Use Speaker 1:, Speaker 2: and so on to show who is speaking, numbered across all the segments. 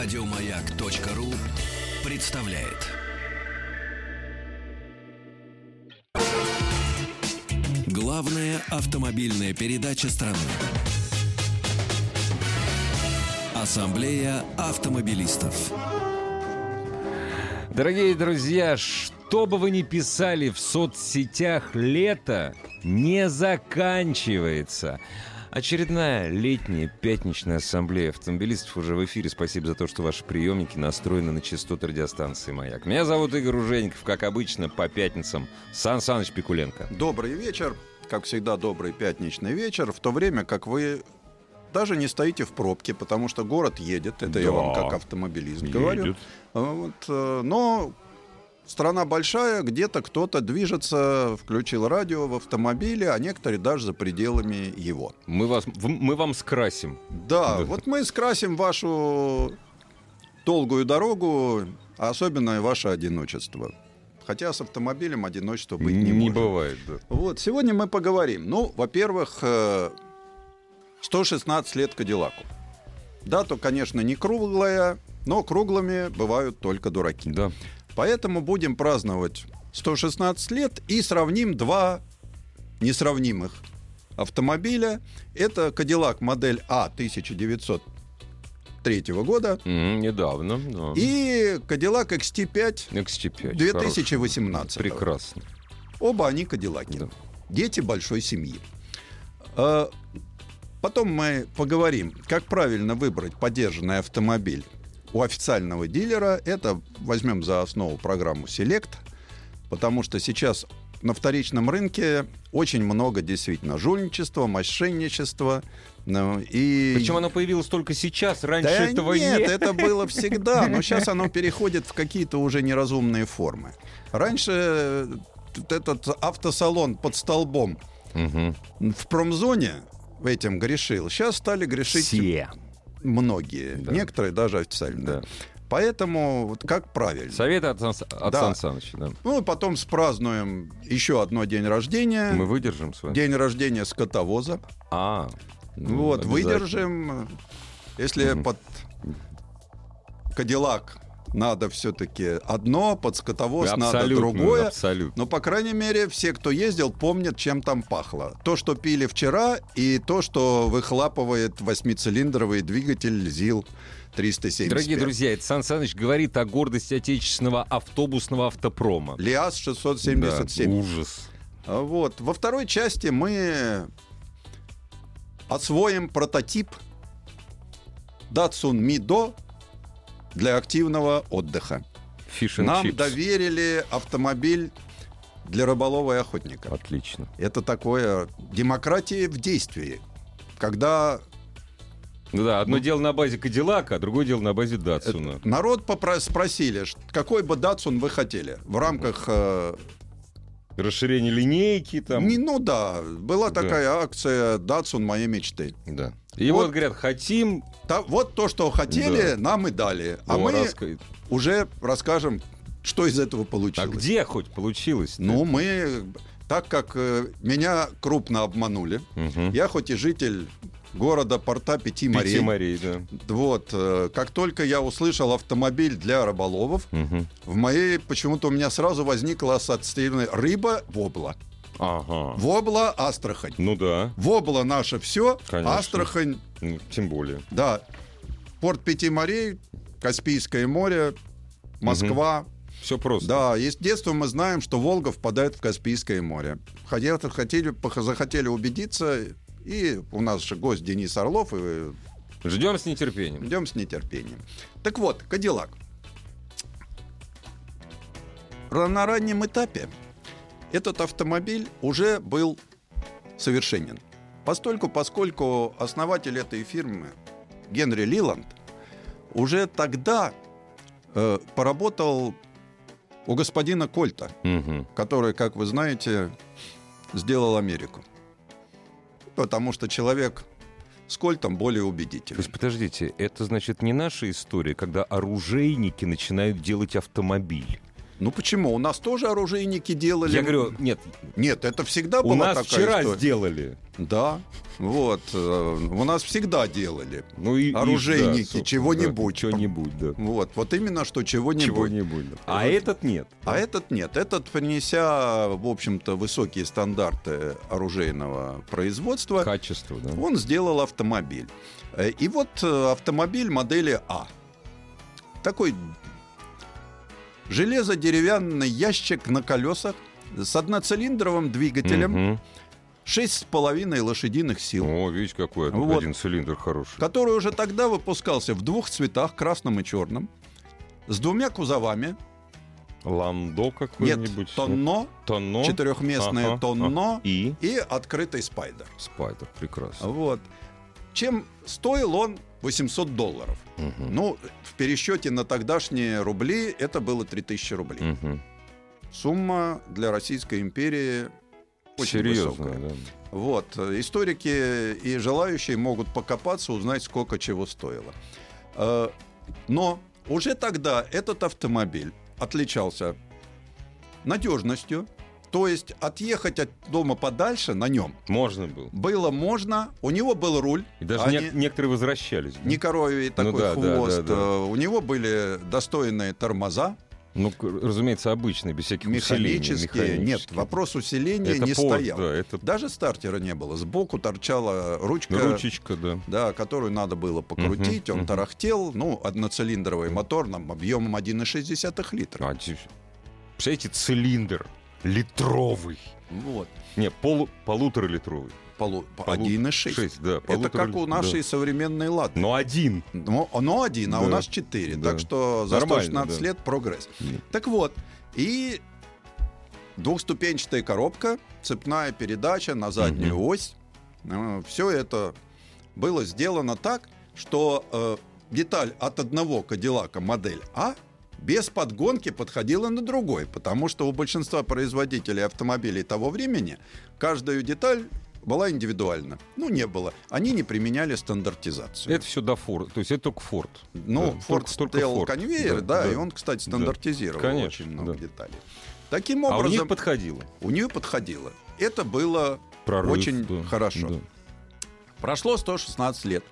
Speaker 1: Радиомаяк.ру представляет. Главная автомобильная передача страны. Ассамблея автомобилистов.
Speaker 2: Дорогие друзья, что бы вы ни писали в соцсетях, лето не заканчивается. Очередная летняя пятничная ассамблея автомобилистов уже в эфире. Спасибо за то, что ваши приемники настроены на частоту радиостанции «Маяк». Меня зовут Игорь Ужеников, как обычно, по пятницам. Сан Саныч Пикуленко.
Speaker 3: Добрый вечер. Как всегда, добрый пятничный вечер. В то время, как вы даже не стоите в пробке, потому что город едет. Это
Speaker 2: Да,
Speaker 3: я вам как автомобилист говорю.
Speaker 2: едет.
Speaker 3: А Вот, э, но страна большая, где-то кто-то движется, включил радио в автомобиле, а некоторые даже за пределами его.
Speaker 2: Мы, вас, мы вам скрасим.
Speaker 3: Да,
Speaker 2: Да.
Speaker 3: вот мы скрасим вашу долгую дорогу, а особенно ваше одиночество. Хотя с автомобилем одиночество быть не, может.
Speaker 2: бывает, да.
Speaker 3: Вот, сегодня мы поговорим. Ну, во-первых, э, 116 лет Кадиллаку. Дата, конечно, не круглая, но круглыми бывают только дураки.
Speaker 2: Да.
Speaker 3: Поэтому будем праздновать 116 лет и сравним два несравнимых автомобиля. Это Кадиллак модель А 1903 года
Speaker 2: М, недавно. да.
Speaker 3: и Кадиллак XT5
Speaker 2: XT5.
Speaker 3: 2018.
Speaker 2: хороший. Прекрасно.
Speaker 3: Оба они Кадиллаки.
Speaker 2: Да.
Speaker 3: Дети большой семьи. А, Потом мы поговорим, как правильно выбрать поддержанный автомобиль у официального дилера. Это возьмем за основу программу Select, потому что сейчас на вторичном рынке очень много действительно жульничества, мошенничества. ну, и...
Speaker 2: Причем оно появилось только сейчас, раньше
Speaker 3: Да
Speaker 2: этого
Speaker 3: нет,
Speaker 2: нет.
Speaker 3: это было всегда, но сейчас оно переходит в какие-то уже неразумные формы. Раньше э, этот автосалон под столбом
Speaker 2: Мгм.
Speaker 3: в промзоне этим грешил. Сейчас стали грешить
Speaker 2: Все.
Speaker 3: Многие,
Speaker 2: Да.
Speaker 3: некоторые даже официально.
Speaker 2: Да.
Speaker 3: Поэтому вот как правильно?
Speaker 2: Совет от, от
Speaker 3: Да.
Speaker 2: Сан Саныча, да.
Speaker 3: Ну потом спразднуем еще одно день рождения.
Speaker 2: Мы выдержим с вами.
Speaker 3: День рождения скотовоза.
Speaker 2: А, ну,
Speaker 3: Вот, выдержим. Если
Speaker 2: Мгм.
Speaker 3: под Кадиллак надо все-таки одно, под скотовоз надо другое.
Speaker 2: Абсолютно.
Speaker 3: Но, по крайней мере, все, кто ездил, помнят, чем там пахло. То, что пили вчера, и то, что выхлапывает восьмицилиндровый двигатель ЗИЛ-375.
Speaker 2: Дорогие друзья, это Сан Саныч говорит о гордости отечественного автобусного автопрома.
Speaker 3: ЛиАЗ-677.
Speaker 2: Да, ужас.
Speaker 3: А Вот. Во второй части мы освоим прототип Datsun Mido для активного отдыха.
Speaker 2: And
Speaker 3: Нам
Speaker 2: чипс.
Speaker 3: доверили автомобиль для рыболова и охотника.
Speaker 2: Отлично.
Speaker 3: Это такое демократия в действии. Когда
Speaker 2: Ну да, одно дело на базе Кадиллака, а другое дело на базе Датсуна.
Speaker 3: народ попро- спросили, какой бы Datsun вы хотели в рамках... э,
Speaker 2: Расширение линейки там.
Speaker 3: не, ну да, была
Speaker 2: Да.
Speaker 3: такая акция Datsun моей мечты.
Speaker 2: Да. И
Speaker 3: Вот.
Speaker 2: вот, говорят, хотим...
Speaker 3: Та- вот то, что хотели,
Speaker 2: Да.
Speaker 3: нам и дали. А
Speaker 2: О,
Speaker 3: мы
Speaker 2: раска-
Speaker 3: уже расскажем, что из этого
Speaker 2: А
Speaker 3: получилось.
Speaker 2: где хоть получилось?
Speaker 3: Ну, мы, так как э, меня крупно обманули, я хоть и житель города порта Пяти морей,
Speaker 2: Пяти морей, да.
Speaker 3: вот, э, как только я услышал автомобиль для рыболовов,
Speaker 2: Мгм.
Speaker 3: в моей почему-то у меня сразу возникла ассоциативная рыба вобла.
Speaker 2: Ага.
Speaker 3: Вобла Астрахань.
Speaker 2: Ну да,
Speaker 3: Вобла наше все,
Speaker 2: Конечно.
Speaker 3: Астрахань,
Speaker 2: ну, тем более.
Speaker 3: да. Порт Пяти морей, Каспийское море, Москва.
Speaker 2: Все просто.
Speaker 3: Да, и с детства мы знаем, что Волга впадает в Каспийское море. Хотели, хотели, захотели убедиться, и у нас же гость Денис Орлов, и
Speaker 2: Ждем с нетерпением.
Speaker 3: ждем с нетерпением. Так вот, Кадиллак. На раннем этапе этот автомобиль уже был совершенен. Постольку, поскольку основатель этой фирмы Генри Лиланд уже тогда э, поработал у господина Кольта,
Speaker 2: Мгм.
Speaker 3: который, как вы знаете, сделал Америку. Потому что человек с Кольтом более
Speaker 2: То
Speaker 3: убедителен.
Speaker 2: есть, подождите, это значит не наша история, когда оружейники начинают делать автомобиль.
Speaker 3: Ну почему? У нас тоже оружейники делали.
Speaker 2: Я говорю, нет,
Speaker 3: Нет, это всегда
Speaker 2: у
Speaker 3: была
Speaker 2: нас
Speaker 3: такая
Speaker 2: вчера
Speaker 3: история.
Speaker 2: сделали.
Speaker 3: Да, вот. э, У нас всегда делали.
Speaker 2: Ну и
Speaker 3: Оружейники,
Speaker 2: да,
Speaker 3: чего-нибудь.
Speaker 2: да, Чего-нибудь, да.
Speaker 3: Вот, вот именно что чего-нибудь.
Speaker 2: Чего-нибудь. да. А этот нет.
Speaker 3: А этот нет. Этот, принеся, в общем-то, высокие стандарты оружейного производства,
Speaker 2: Качество, да.
Speaker 3: он сделал автомобиль. Э, И вот э, автомобиль модели А. Такой железо-деревянный ящик на колесах с одноцилиндровым двигателем,
Speaker 2: Мгм.
Speaker 3: 6,5 лошадиных сил,
Speaker 2: О, видите, какой тут
Speaker 3: Вот.
Speaker 2: один цилиндр хороший.
Speaker 3: который уже тогда выпускался в двух цветах, красном и черном, с двумя кузовами.
Speaker 2: Ландо
Speaker 3: Нет,
Speaker 2: какой-нибудь.
Speaker 3: тонно,
Speaker 2: Тонно.
Speaker 3: четырехместное
Speaker 2: Ага,
Speaker 3: тонно
Speaker 2: ага. И?
Speaker 3: и открытый спайдер.
Speaker 2: Спайдер, прекрасно.
Speaker 3: Вот. Чем стоил он 800 долларов?
Speaker 2: Мгм.
Speaker 3: Ну, пересчете на тогдашние рубли это было 3000 рублей.
Speaker 2: Мгм.
Speaker 3: Сумма для Российской империи очень
Speaker 2: Серьезно,
Speaker 3: высокая.
Speaker 2: да.
Speaker 3: Вот. э, Историки и желающие могут покопаться, узнать, сколько чего стоило. Э, Но уже тогда этот автомобиль отличался надежностью, то есть отъехать от дома подальше на нем
Speaker 2: Можно было.
Speaker 3: было можно. У него был руль,
Speaker 2: И даже
Speaker 3: а
Speaker 2: не-
Speaker 3: не-
Speaker 2: некоторые возвращались. да?
Speaker 3: не коровий такой
Speaker 2: Ну да, да,
Speaker 3: хвост.
Speaker 2: да, да.
Speaker 3: Э, У него были достойные тормоза,
Speaker 2: Ну, разумеется, обычные, без всяких усилений.
Speaker 3: механические. Нет, вопрос усиления
Speaker 2: это
Speaker 3: не
Speaker 2: порт,
Speaker 3: стоял.
Speaker 2: Да, это
Speaker 3: Даже стартера не было. Сбоку торчала ручка,
Speaker 2: ручечка, да.
Speaker 3: да, которую надо было покрутить.
Speaker 2: Мгм,
Speaker 3: Он
Speaker 2: мгм.
Speaker 3: тарахтел. Ну, одноцилиндровый мотор нам объемом 1,6 литра.
Speaker 2: А, те- Представляете, цилиндр литровый.
Speaker 3: Вот.
Speaker 2: Не, полу, полуторалитровый.
Speaker 3: Полу...
Speaker 2: Полу-
Speaker 3: 1,6.
Speaker 2: Шесть, да.
Speaker 3: Это как у нашей
Speaker 2: да.
Speaker 3: современной «Лады».
Speaker 2: Но один.
Speaker 3: Но оно один, а у
Speaker 2: Да.
Speaker 3: нас 4.
Speaker 2: Да.
Speaker 3: Так что за
Speaker 2: Нормально,
Speaker 3: 116
Speaker 2: да.
Speaker 3: лет прогресс.
Speaker 2: Мгм.
Speaker 3: Так вот, и двухступенчатая коробка, цепная передача на заднюю
Speaker 2: Мгм.
Speaker 3: ось. Все это было сделано так, что э, деталь от одного Кадиллака модель А без подгонки подходила на другой, потому что у большинства производителей автомобилей того времени каждую деталь была индивидуальна. Ну, не было. Они не применяли стандартизацию.
Speaker 2: Это все до Форд. То есть это только Форд.
Speaker 3: Ну,
Speaker 2: Да,
Speaker 3: Ford
Speaker 2: только- только
Speaker 3: стоял
Speaker 2: Ford.
Speaker 3: конвейер,
Speaker 2: Да,
Speaker 3: да,
Speaker 2: да.
Speaker 3: и он, кстати,
Speaker 2: Да.
Speaker 3: стандартизировал
Speaker 2: Конечно,
Speaker 3: очень много
Speaker 2: да.
Speaker 3: деталей. Таким
Speaker 2: А у
Speaker 3: образом,
Speaker 2: них подходило.
Speaker 3: у нее подходило. Это было
Speaker 2: Прорыв,
Speaker 3: Очень
Speaker 2: да,
Speaker 3: хорошо.
Speaker 2: да.
Speaker 3: Прошло 116 лет.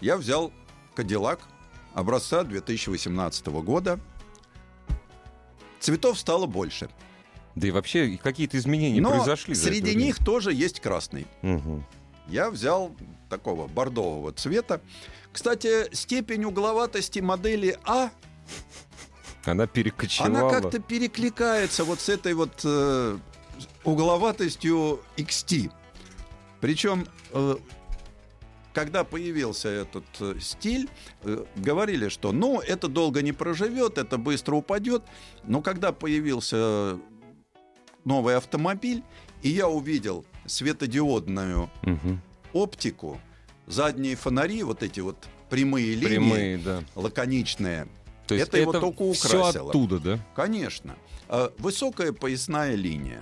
Speaker 3: Я взял Кадиллак образца 2018 года. Цветов стало больше.
Speaker 2: Да и вообще какие-то изменения
Speaker 3: Но
Speaker 2: произошли.
Speaker 3: среди них тоже есть красный.
Speaker 2: Мгм.
Speaker 3: Я взял такого бордового цвета. Кстати, степень угловатости модели А,
Speaker 2: Она перекочевала.
Speaker 3: она как-то перекликается вот с этой вот э, угловатостью XT. Причем, э, когда появился этот э, стиль, э, говорили, что ну, это долго не проживет, это быстро упадет. Но когда появился новый автомобиль, и я увидел светодиодную
Speaker 2: Мгм.
Speaker 3: оптику, задние фонари, вот эти вот прямые линии,
Speaker 2: Прямые, да.
Speaker 3: лаконичные,
Speaker 2: То есть
Speaker 3: Это его только украсило.
Speaker 2: оттуда, да?
Speaker 3: Конечно. Э, Высокая поясная линия.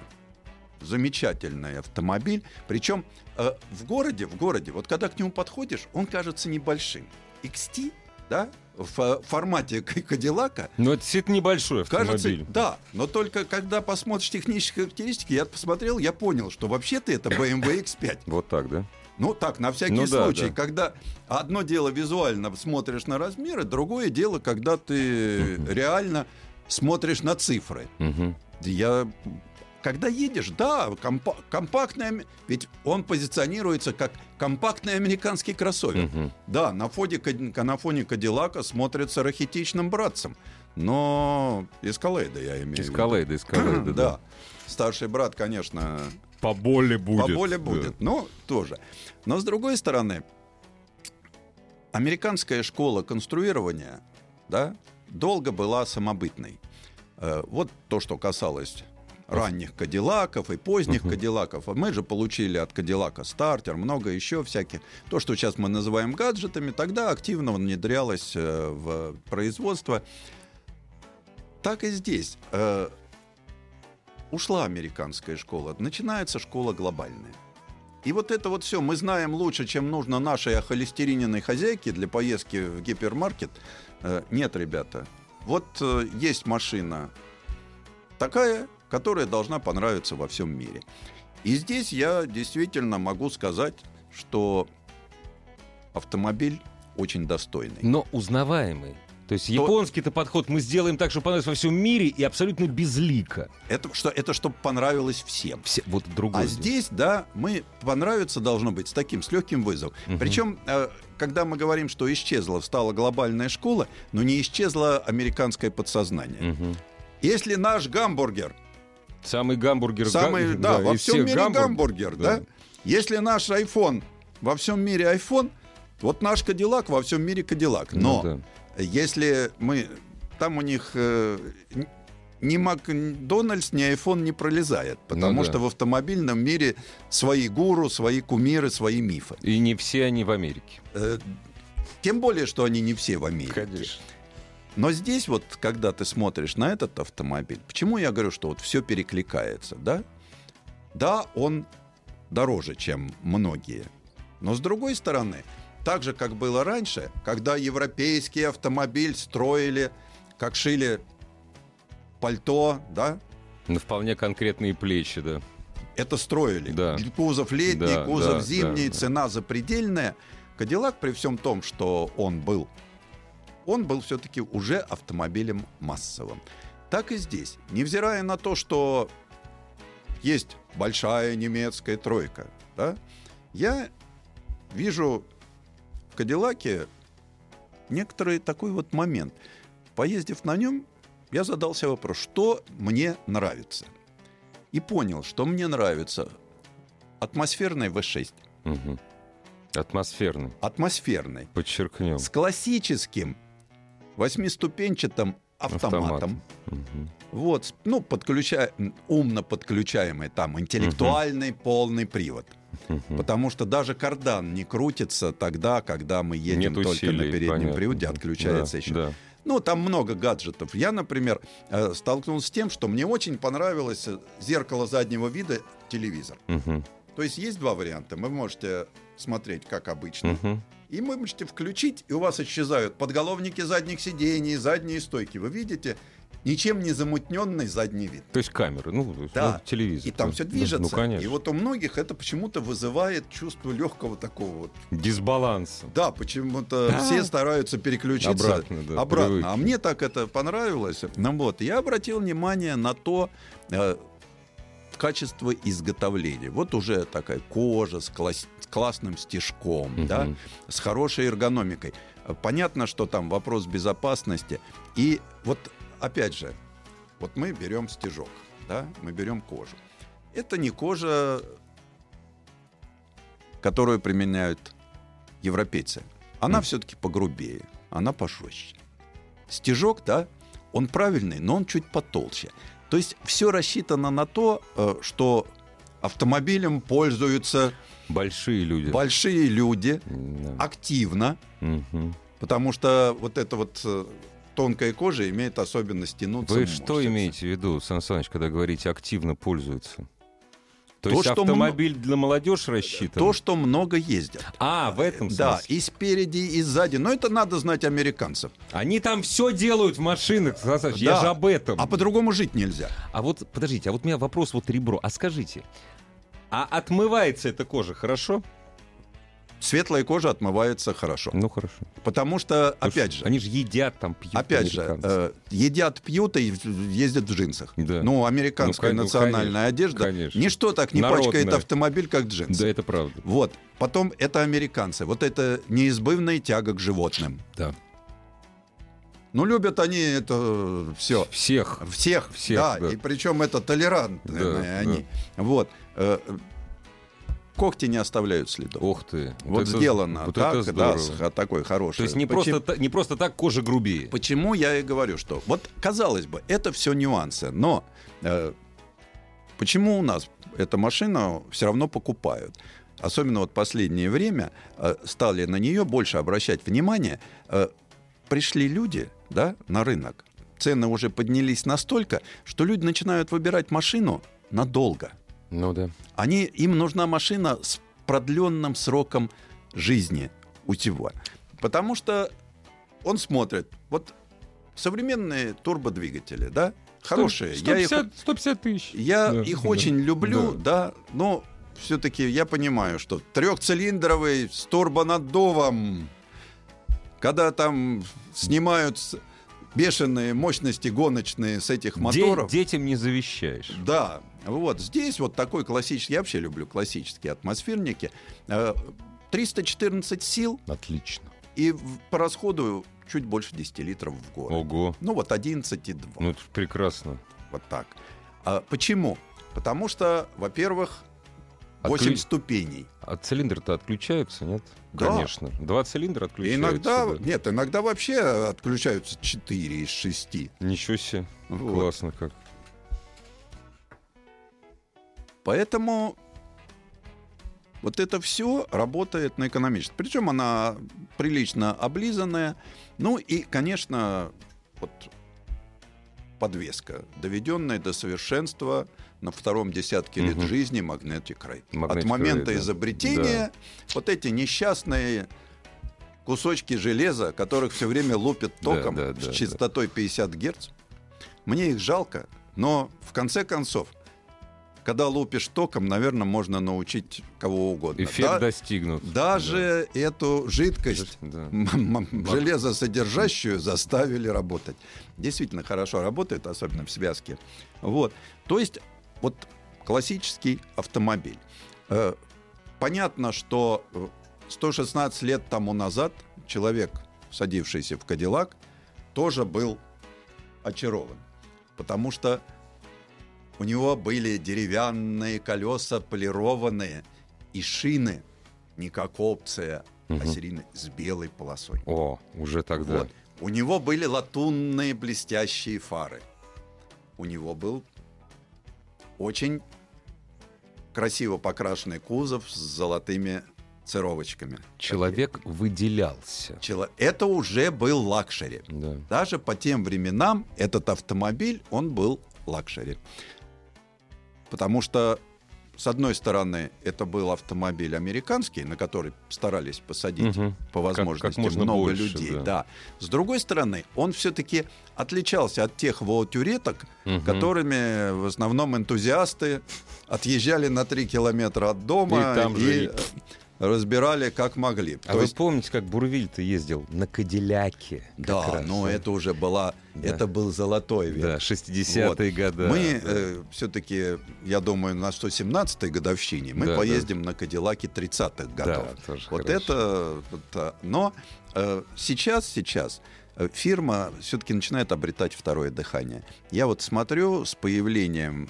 Speaker 3: Замечательный автомобиль. Причем э, в городе, в городе, вот когда к нему подходишь, он кажется небольшим. XT, да, в э, формате Кадиллака,
Speaker 2: Но это, это небольшой
Speaker 3: кажется,
Speaker 2: автомобиль.
Speaker 3: да, но только когда посмотришь технические характеристики, я посмотрел, я понял, что вообще-то это BMW X5.
Speaker 2: Вот так, да?
Speaker 3: Ну так, на всякий
Speaker 2: Ну да,
Speaker 3: случай,
Speaker 2: да.
Speaker 3: когда одно дело визуально смотришь на размеры, другое дело, когда ты
Speaker 2: Мгм.
Speaker 3: реально смотришь на цифры.
Speaker 2: Мгм.
Speaker 3: Я когда едешь, да, компа- компактный, ам- ведь он позиционируется как компактный американский кроссовер.
Speaker 2: Мгм.
Speaker 3: Да, на фоне, на фоне Кадиллака смотрится рахитичным братцем, но Эскалейда я имею в виду.
Speaker 2: Эскалейда, эскалейда, да.
Speaker 3: Да. Старший брат, конечно,
Speaker 2: Поболе будет.
Speaker 3: поболе
Speaker 2: да.
Speaker 3: будет, но тоже. Но с другой стороны, американская школа конструирования, да, долго была самобытной. Э, Вот то, что касалось ранних Кадиллаков и поздних
Speaker 2: Мгм.
Speaker 3: Кадиллаков. А Мы же получили от Кадиллака стартер, много еще всяких. То, что сейчас мы называем гаджетами, тогда активно внедрялось э, в производство. Так и здесь. Э, Ушла американская школа, начинается школа глобальная. И вот это вот все мы знаем лучше, чем нужно нашей охолестериненной хозяйке для поездки в гипермаркет. Э, Нет, ребята, вот есть машина такая, которая должна понравиться во всем мире. И здесь я действительно могу сказать, что автомобиль очень достойный.
Speaker 2: Но узнаваемый. То есть
Speaker 3: То-
Speaker 2: японский-то подход мы сделаем так, чтобы понравилось во всем мире и абсолютно безлико.
Speaker 3: Это, что, это чтобы понравилось всем.
Speaker 2: Все, вот другой.
Speaker 3: А здесь, да, мы понравиться должно быть с таким, с легким вызовом.
Speaker 2: Мгм.
Speaker 3: Причем, э, когда мы говорим, что исчезла, стала глобальная школа, но не исчезло американское подсознание.
Speaker 2: Мгм.
Speaker 3: Если наш гамбургер,
Speaker 2: Самый гамбургер.
Speaker 3: самый,
Speaker 2: га-
Speaker 3: да, во всем мире
Speaker 2: гамбург-
Speaker 3: гамбургер, да.
Speaker 2: да.
Speaker 3: Если наш iPhone во всем мире iPhone, вот наш Кадиллак во всем мире Кадиллак.
Speaker 2: Ну
Speaker 3: Но
Speaker 2: да.
Speaker 3: если мы, там у них э, ни Макдональдс, ни iPhone не пролезает, потому
Speaker 2: Ну да.
Speaker 3: что в автомобильном мире свои гуру, свои кумиры, свои мифы.
Speaker 2: И не все они в Америке.
Speaker 3: Э, Тем более, что они не все в Америке. Но здесь вот, когда ты смотришь на этот автомобиль, почему я говорю, что вот все перекликается, да? Да, он дороже, чем многие. Но с другой стороны, так же, как было раньше, когда европейский автомобиль строили, как шили пальто, да,
Speaker 2: На вполне конкретные плечи, да.
Speaker 3: это строили.
Speaker 2: Да.
Speaker 3: Кузов летний,
Speaker 2: Да,
Speaker 3: кузов
Speaker 2: да,
Speaker 3: зимний,
Speaker 2: да,
Speaker 3: цена запредельная. Кадиллак, при всем том, что он был, он был все-таки уже автомобилем массовым. Так и здесь. Невзирая на то, что есть большая немецкая тройка, да, я вижу в Кадиллаке некоторый такой вот момент. Поездив на нем, я задался вопрос, что мне нравится. И понял, что мне нравится атмосферный V6.
Speaker 2: Мгм. Атмосферный.
Speaker 3: Атмосферный.
Speaker 2: Подчеркнем.
Speaker 3: С классическим восьмиступенчатым автоматом.
Speaker 2: Мгм.
Speaker 3: Вот, с- ну, подключая, умно подключаемый там интеллектуальный полный привод.
Speaker 2: Мгм.
Speaker 3: Потому что даже кардан не крутится тогда, когда мы едем
Speaker 2: Нет
Speaker 3: только
Speaker 2: усилий,
Speaker 3: на переднем
Speaker 2: понятно.
Speaker 3: приводе, отключается
Speaker 2: Да,
Speaker 3: еще.
Speaker 2: Да.
Speaker 3: Ну, там много гаджетов. Я, например, э, столкнулся с тем, что мне очень понравилось э, зеркало заднего вида телевизор.
Speaker 2: Мгм.
Speaker 3: То есть есть два варианта. Вы можете смотреть как обычно,
Speaker 2: Мгм.
Speaker 3: И вы можете включить, и у вас исчезают подголовники задних сидений, задние стойки. Вы видите ничем не замутненный задний вид.
Speaker 2: То есть камеры, ну, есть,
Speaker 3: Да.
Speaker 2: ну, телевизор.
Speaker 3: И там
Speaker 2: да.
Speaker 3: все
Speaker 2: Ну,
Speaker 3: движется.
Speaker 2: Ну, конечно.
Speaker 3: И вот у многих это почему-то вызывает чувство легкого такого вот.
Speaker 2: Дисбаланс.
Speaker 3: Да, почему-то
Speaker 2: Да.
Speaker 3: все стараются переключиться
Speaker 2: Обратно, да,
Speaker 3: обратно.
Speaker 2: привычно.
Speaker 3: А мне так это понравилось. Ну вот, я обратил внимание на то, э, качество изготовления. Вот уже такая кожа с, класс- с классным стежком,
Speaker 2: Мгм.
Speaker 3: да, с хорошей эргономикой. Понятно, что там вопрос безопасности. И вот опять же, вот мы берем стежок, да, мы берем кожу. Это не кожа, которую применяют европейцы. Она
Speaker 2: Мгм.
Speaker 3: все-таки погрубее, она пожестче. Стежок, да, он правильный, но он чуть потолще. То есть все рассчитано на то, э, что автомобилем пользуются
Speaker 2: Большие люди.
Speaker 3: большие люди
Speaker 2: Да.
Speaker 3: активно,
Speaker 2: Мгм.
Speaker 3: потому что вот эта вот э, тонкая кожа имеет особенность тянуться.
Speaker 2: Вы что имеете в виду, Сан Саныч, когда говорите активно пользуются? То,
Speaker 3: То,
Speaker 2: есть
Speaker 3: что
Speaker 2: автомобиль для молодежи рассчитан?
Speaker 3: То, что много ездят.
Speaker 2: А, в этом
Speaker 3: Да,
Speaker 2: смысле.
Speaker 3: и спереди, и сзади. Но это надо знать американцев.
Speaker 2: Они там все делают в машинах, Саныч, я
Speaker 3: Да.
Speaker 2: же об этом.
Speaker 3: А по-другому жить нельзя.
Speaker 2: А вот, подождите, а вот у меня вопрос вот ребро. А скажите, а отмывается эта кожа хорошо?
Speaker 3: Светлая кожа отмывается хорошо.
Speaker 2: Ну, хорошо.
Speaker 3: Потому что,
Speaker 2: Потому
Speaker 3: опять
Speaker 2: что
Speaker 3: же,
Speaker 2: Они же едят там, пьют.
Speaker 3: опять же, э, едят, пьют и ездят в джинсах.
Speaker 2: Да.
Speaker 3: Ну, американская
Speaker 2: Ну, ну,
Speaker 3: национальная
Speaker 2: конечно,
Speaker 3: одежда.
Speaker 2: конечно.
Speaker 3: Ничто так не
Speaker 2: Народная.
Speaker 3: пачкает автомобиль, как джинсы.
Speaker 2: Да, это правда.
Speaker 3: Вот. Потом это американцы. Вот это неизбывная тяга к животным.
Speaker 2: Да.
Speaker 3: Ну, любят они это все.
Speaker 2: Всех.
Speaker 3: Всех,
Speaker 2: Всех,
Speaker 3: да,
Speaker 2: да.
Speaker 3: и причем это толерантные
Speaker 2: Да,
Speaker 3: они. Вот. Когти не оставляют следов.
Speaker 2: Ух ты.
Speaker 3: вот
Speaker 2: это-
Speaker 3: сделано
Speaker 2: вот
Speaker 3: так,
Speaker 2: это
Speaker 3: да, с- ха- такой хороший.
Speaker 2: То есть не
Speaker 3: Почему-
Speaker 2: просто, не просто так кожа грубее.
Speaker 3: Почему я и говорю, что вот казалось бы, это все нюансы, но э, почему у нас эту машину все равно покупают? Особенно вот последнее время э, стали на нее больше обращать внимание. Э, пришли люди, да, на рынок. Цены уже поднялись настолько, что люди начинают выбирать машину надолго.
Speaker 2: Ну да.
Speaker 3: Они, им нужна машина с продленным сроком жизни утева. Потому что он смотрит, вот современные турбодвигатели, да, хорошие. Я их,
Speaker 2: 150, 150 тысяч.
Speaker 3: я
Speaker 2: Да,
Speaker 3: их
Speaker 2: да,
Speaker 3: очень люблю,
Speaker 2: да.
Speaker 3: да, но все-таки я понимаю, что трехцилиндровый с турбонаддувом, когда там снимают бешеные мощности гоночные с этих
Speaker 2: Де-
Speaker 3: моторов.
Speaker 2: детям не завещаешь.
Speaker 3: Да, вот здесь вот такой классический, я вообще люблю классические атмосферники. Э, 314 сил
Speaker 2: Отлично.
Speaker 3: и по расходу чуть больше 10 литров в год.
Speaker 2: Ого.
Speaker 3: Ну вот 11,2.
Speaker 2: Ну, это прекрасно.
Speaker 3: Вот так. А почему? Потому что, во-первых, 8
Speaker 2: Отклю-
Speaker 3: ступеней.
Speaker 2: А цилиндры-то отключаются, нет?
Speaker 3: Да.
Speaker 2: Конечно. Два цилиндра отключаются.
Speaker 3: иногда,
Speaker 2: да.
Speaker 3: нет, иногда вообще отключаются 4 из 6.
Speaker 2: Ничего себе.
Speaker 3: Вот.
Speaker 2: Классно как.
Speaker 3: Поэтому вот это все работает на экономичность. Причем она прилично облизанная. Ну и, конечно, вот подвеска, доведенная до совершенства на втором десятке лет
Speaker 2: Мгм.
Speaker 3: жизни Ray.
Speaker 2: Magnetic
Speaker 3: От момента
Speaker 2: да.
Speaker 3: изобретения вот эти несчастные кусочки железа, которых все время лупят
Speaker 2: Да,
Speaker 3: током
Speaker 2: да,
Speaker 3: с
Speaker 2: да,
Speaker 3: частотой 50 Герц, мне их жалко, но в конце концов, когда лупишь током, наверное, можно научить кого угодно.
Speaker 2: Эффект
Speaker 3: Да-
Speaker 2: достигнут.
Speaker 3: даже эту жидкость
Speaker 2: Да.
Speaker 3: железосодержащую заставили работать. Действительно хорошо работает, особенно в связке. Вот. То есть вот классический автомобиль. Э, Понятно, что э, 116 лет тому назад человек, садившийся в Кадиллак, тоже был очарован. Потому что у него были деревянные колеса полированные и шины не как опция, а
Speaker 2: Мгм.
Speaker 3: серийные с белой полосой.
Speaker 2: О, уже тогда.
Speaker 3: Вот. У него были латунные блестящие фары. У него был очень красиво покрашенный кузов с золотыми цировочками.
Speaker 2: Человек выделялся.
Speaker 3: Чело- Это уже был luxury.
Speaker 2: Да.
Speaker 3: Даже по тем временам этот автомобиль, он был luxury. Потому что, с одной стороны, это был автомобиль американский, на который старались посадить
Speaker 2: Мгм.
Speaker 3: по возможности
Speaker 2: как можно
Speaker 3: много
Speaker 2: больше,
Speaker 3: людей.
Speaker 2: да.
Speaker 3: Да. С другой стороны, он все-таки отличался от тех ваутюреток,
Speaker 2: Мгм.
Speaker 3: которыми в основном энтузиасты отъезжали на 3 километра от дома
Speaker 2: И там же и-
Speaker 3: разбирали как могли.
Speaker 2: А
Speaker 3: То
Speaker 2: вы
Speaker 3: есть
Speaker 2: помните, как Бурвиль-то ездил на Кадилляке? как
Speaker 3: Да,
Speaker 2: раз,
Speaker 3: но
Speaker 2: да?
Speaker 3: это уже была,
Speaker 2: Да.
Speaker 3: это был золотой век.
Speaker 2: Да, 60-е годы.
Speaker 3: Мы все-таки, я думаю, на 117-й годовщине мы
Speaker 2: Да,
Speaker 3: поездим на Кадиллаке 30-х годов.
Speaker 2: Да,
Speaker 3: вот
Speaker 2: хорошо.
Speaker 3: это, вот, а, но э, сейчас, сейчас э, фирма все-таки начинает обретать второе дыхание. Я вот смотрю с появлением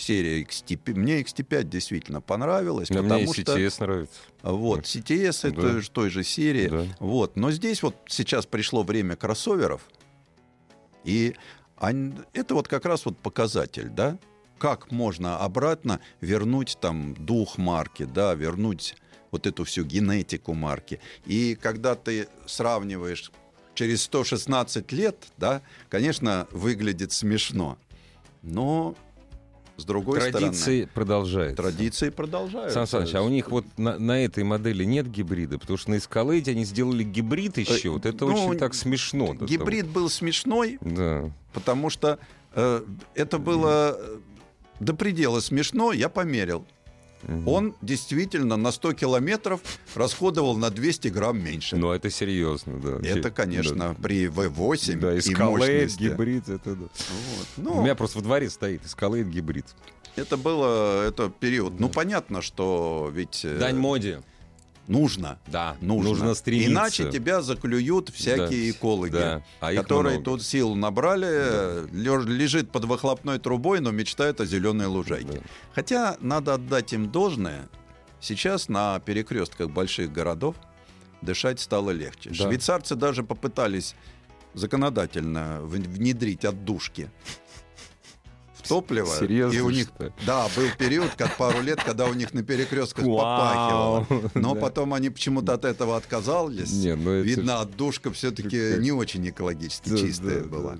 Speaker 3: серии XT5, мне XT5 действительно понравилось,
Speaker 2: Но мне
Speaker 3: потому
Speaker 2: и
Speaker 3: что
Speaker 2: CTS нравится.
Speaker 3: вот, CTS это
Speaker 2: Да.
Speaker 3: той же серии.
Speaker 2: Да.
Speaker 3: Вот. Но здесь вот сейчас пришло время кроссоверов. И ань- это вот как раз вот показатель, да? Как можно обратно вернуть там дух марки, да, вернуть вот эту всю генетику марки. И когда ты сравниваешь через 116 лет, да, конечно, выглядит смешно. Но с другой
Speaker 2: Традиции продолжаются.
Speaker 3: стороны, традиции продолжаются.
Speaker 2: Сан Саныч, а у них вот на, на этой модели нет гибрида, потому что на Эскалейде они сделали гибрид еще. Вот это
Speaker 3: ну,
Speaker 2: очень так смешно.
Speaker 3: Гибрид был смешной.
Speaker 2: Да.
Speaker 3: потому что э, это было э, до предела смешно, я померил.
Speaker 2: Мгм.
Speaker 3: Он действительно на 100 километров расходовал на 200 грамм меньше.
Speaker 2: Ну, это серьезно, да.
Speaker 3: это, конечно, при V8
Speaker 2: Да,
Speaker 3: и
Speaker 2: Эскалейд,
Speaker 3: мощности.
Speaker 2: гибрид, это да.
Speaker 3: Вот.
Speaker 2: У
Speaker 3: Ну,
Speaker 2: меня просто во дворе стоит Эскалейд гибрид.
Speaker 3: это было это период. Ну, понятно, что ведь э,
Speaker 2: Дань моде.
Speaker 3: Нужно.
Speaker 2: Да,
Speaker 3: Нужно.
Speaker 2: нужно стремиться.
Speaker 3: Иначе тебя заклюют всякие
Speaker 2: Да,
Speaker 3: экологи,
Speaker 2: да, а
Speaker 3: которые
Speaker 2: много.
Speaker 3: тут сил набрали, лё- лежит под выхлопной трубой, но мечтает о зеленой лужайке.
Speaker 2: Да.
Speaker 3: Хотя надо отдать им должное. Сейчас на перекрестках больших городов дышать стало легче.
Speaker 2: Да.
Speaker 3: Швейцарцы даже попытались законодательно внедрить отдушки в топливо.
Speaker 2: Серьезно,
Speaker 3: И у них, да, был период, как пару лет, когда у них на перекрестках попахивало. Но потом они почему-то от этого отказались.
Speaker 2: Не, ну это-
Speaker 3: Видно, отдушка все-таки не очень экологически чистая была.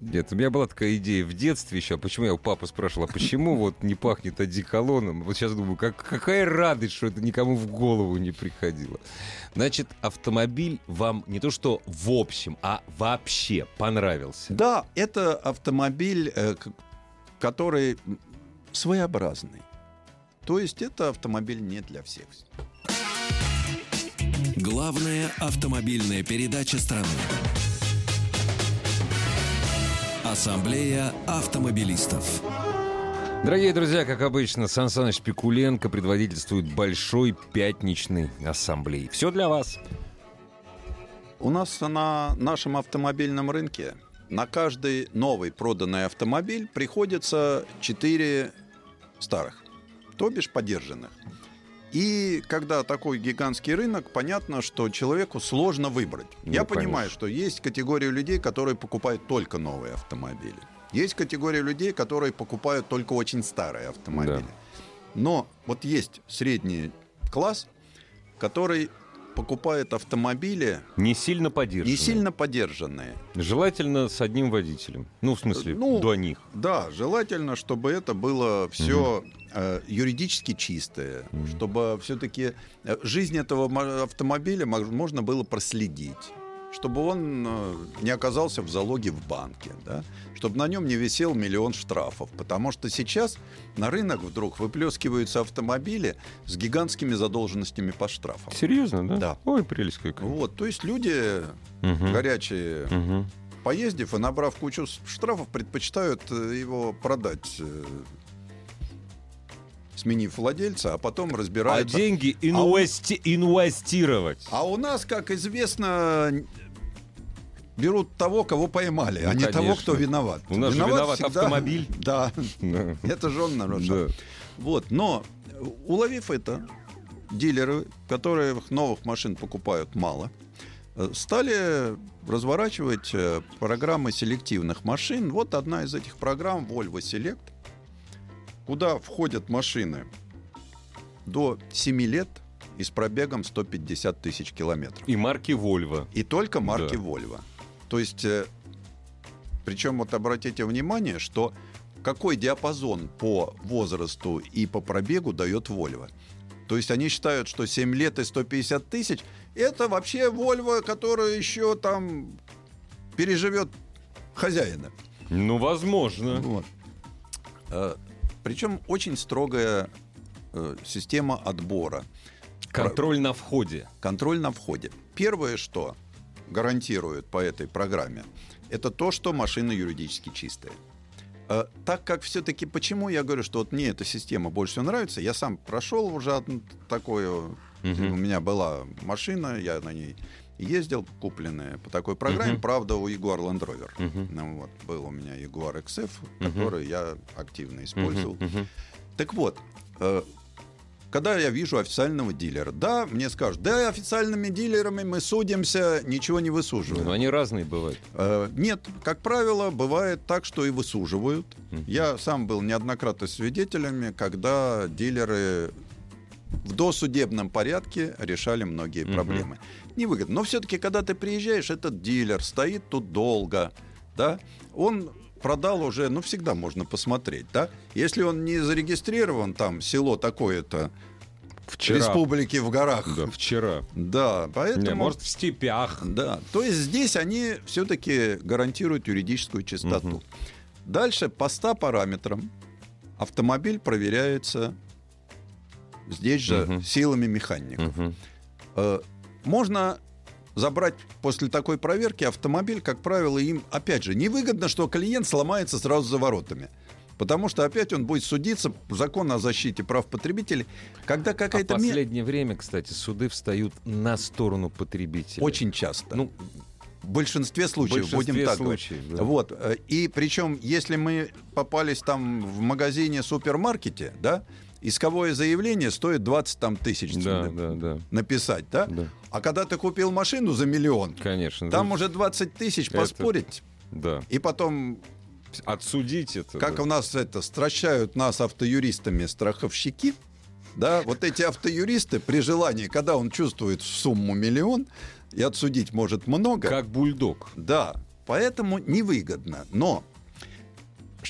Speaker 2: Да. Нет, у меня была такая идея в детстве еще. Почему я у папы спрашивал, а почему вот не пахнет одеколоном? Вот сейчас думаю, как, какая радость, что это никому в голову не приходило. Значит, автомобиль вам не то что в общем, а вообще понравился.
Speaker 3: Да, это автомобиль, э, который своеобразный. То есть это автомобиль не для всех.
Speaker 1: Главная автомобильная передача страны. Ассамблея автомобилистов.
Speaker 2: Дорогие друзья, как обычно, Сан Саныч Пикуленко предводительствует большой пятничной ассамблеи. Все для вас.
Speaker 3: У нас на нашем автомобильном рынке на каждый новый проданный автомобиль приходится 4 старых, то бишь подержанных. И когда такой гигантский рынок, понятно, что человеку сложно выбрать.
Speaker 2: Ну,
Speaker 3: Я
Speaker 2: конечно.
Speaker 3: понимаю, что есть категория людей, которые покупают только новые автомобили. Есть категория людей, которые покупают только очень старые автомобили. Но вот есть средний класс, который покупает автомобили
Speaker 2: Не сильно поддерживаем.
Speaker 3: не сильно подержанные.
Speaker 2: Желательно с одним водителем. Ну, в смысле,
Speaker 3: Ну,
Speaker 2: до них.
Speaker 3: Да, желательно, чтобы это было все юридически чистое, чтобы все-таки жизнь этого мо- автомобиля мож- можно было проследить. Чтобы он э, не оказался в залоге в банке, да? чтобы на нем не висел миллион штрафов. Потому что сейчас на рынок вдруг выплескиваются автомобили с гигантскими задолженностями по штрафам.
Speaker 2: Серьезно, да?
Speaker 3: Да.
Speaker 2: Ой, прелесть какая.
Speaker 3: Вот, то есть люди
Speaker 2: Мгм.
Speaker 3: горячие
Speaker 2: Мгм.
Speaker 3: поездив и набрав кучу штрафов, предпочитают э, его продать, э, сменив владельца, а потом
Speaker 2: А
Speaker 3: разбираются.
Speaker 2: деньги инвести- инвестировать.
Speaker 3: А у нас, как известно, берут того, кого поймали,
Speaker 2: Ну,
Speaker 3: а не того,
Speaker 2: конечно.
Speaker 3: кто виноват.
Speaker 2: У нас же виноват
Speaker 3: всегда-
Speaker 2: автомобиль.
Speaker 3: Да, это же он нарушил. Вот, но уловив это, дилеры, которые новых машин покупают мало, э, стали разворачивать э, программы селективных машин. Вот одна из этих программ Volvo Select, куда входят машины до 7 лет и с пробегом 150 тысяч километров.
Speaker 2: И марки Volvo.
Speaker 3: И только марки
Speaker 2: Да.
Speaker 3: Volvo. То есть, э, причем вот обратите внимание, что какой диапазон по возрасту и по пробегу дает Volvo. То есть они считают, что 7 лет и 150 тысяч это вообще Volvo, которая еще там переживет хозяина.
Speaker 2: Ну, возможно.
Speaker 3: Вот. Э, Причем очень строгая э, система отбора.
Speaker 2: Контроль на входе.
Speaker 3: Контроль на входе. Первое, что гарантирует по этой программе, это то, что машина юридически чистая. Э, Так как все-таки, почему я говорю, что вот мне эта система больше всего нравится, я сам прошел уже такое,
Speaker 2: Мгм.
Speaker 3: у меня была машина, я на ней ездил, купленная по такой программе,
Speaker 2: Мгм.
Speaker 3: правда, у Jaguar Land Rover.
Speaker 2: Мгм.
Speaker 3: Ну, вот, был у меня Jaguar XF,
Speaker 2: Мгм.
Speaker 3: который я активно использовал.
Speaker 2: Мгм.
Speaker 3: Так вот, э, когда я вижу официального дилера, да, мне скажут, да, официальными дилерами мы судимся, ничего не высуживаем.
Speaker 2: Ну, они разные бывают.
Speaker 3: Э, Нет, как правило, бывает так, что и высуживают.
Speaker 2: Мгм.
Speaker 3: Я сам был неоднократно свидетелями, когда дилеры в досудебном порядке решали многие
Speaker 2: Мгм.
Speaker 3: проблемы. Невыгодно. Но все-таки, когда ты приезжаешь, этот дилер стоит тут долго, да, он продал уже, ну, всегда можно посмотреть, да. Если он не зарегистрирован, там, село такое-то,
Speaker 2: Вчера.
Speaker 3: республики в горах,
Speaker 2: Да, вчера.
Speaker 3: да, поэтому...
Speaker 2: Не, может, в степях.
Speaker 3: Да, то есть здесь они все-таки гарантируют юридическую чистоту.
Speaker 2: Мгм.
Speaker 3: Дальше по 100 параметрам автомобиль проверяется здесь же
Speaker 2: Мгм.
Speaker 3: силами механиков.
Speaker 2: Мгм.
Speaker 3: Э, Можно забрать после такой проверки автомобиль, как правило, им, опять же, невыгодно, что клиент сломается сразу за воротами. Потому что опять он будет судиться закон о защите прав потребителей, когда
Speaker 2: А в
Speaker 3: какая-то ме-
Speaker 2: последнее время, кстати, суды встают на сторону потребителя.
Speaker 3: очень часто.
Speaker 2: Ну,
Speaker 3: в большинстве
Speaker 2: в
Speaker 3: случаев
Speaker 2: большинстве
Speaker 3: будем так говорить.
Speaker 2: случаев. да.
Speaker 3: Вот. э, И причем, если мы попались там в магазине, супермаркете, да, исковое заявление стоит 20 там, тысяч
Speaker 2: Да, да, да.
Speaker 3: написать, да?
Speaker 2: Да.
Speaker 3: А когда ты купил машину за миллион,
Speaker 2: Конечно.
Speaker 3: там
Speaker 2: да.
Speaker 3: уже 20 тысяч
Speaker 2: Это-
Speaker 3: поспорить,
Speaker 2: Да.
Speaker 3: и потом,
Speaker 2: Отсудить это.
Speaker 3: как
Speaker 2: да.
Speaker 3: у нас это, стращают нас автоюристами страховщики, да, вот эти автоюристы при желании, когда он чувствует сумму миллион, и отсудить может много,
Speaker 2: Как бульдог.
Speaker 3: Да, Поэтому невыгодно. Но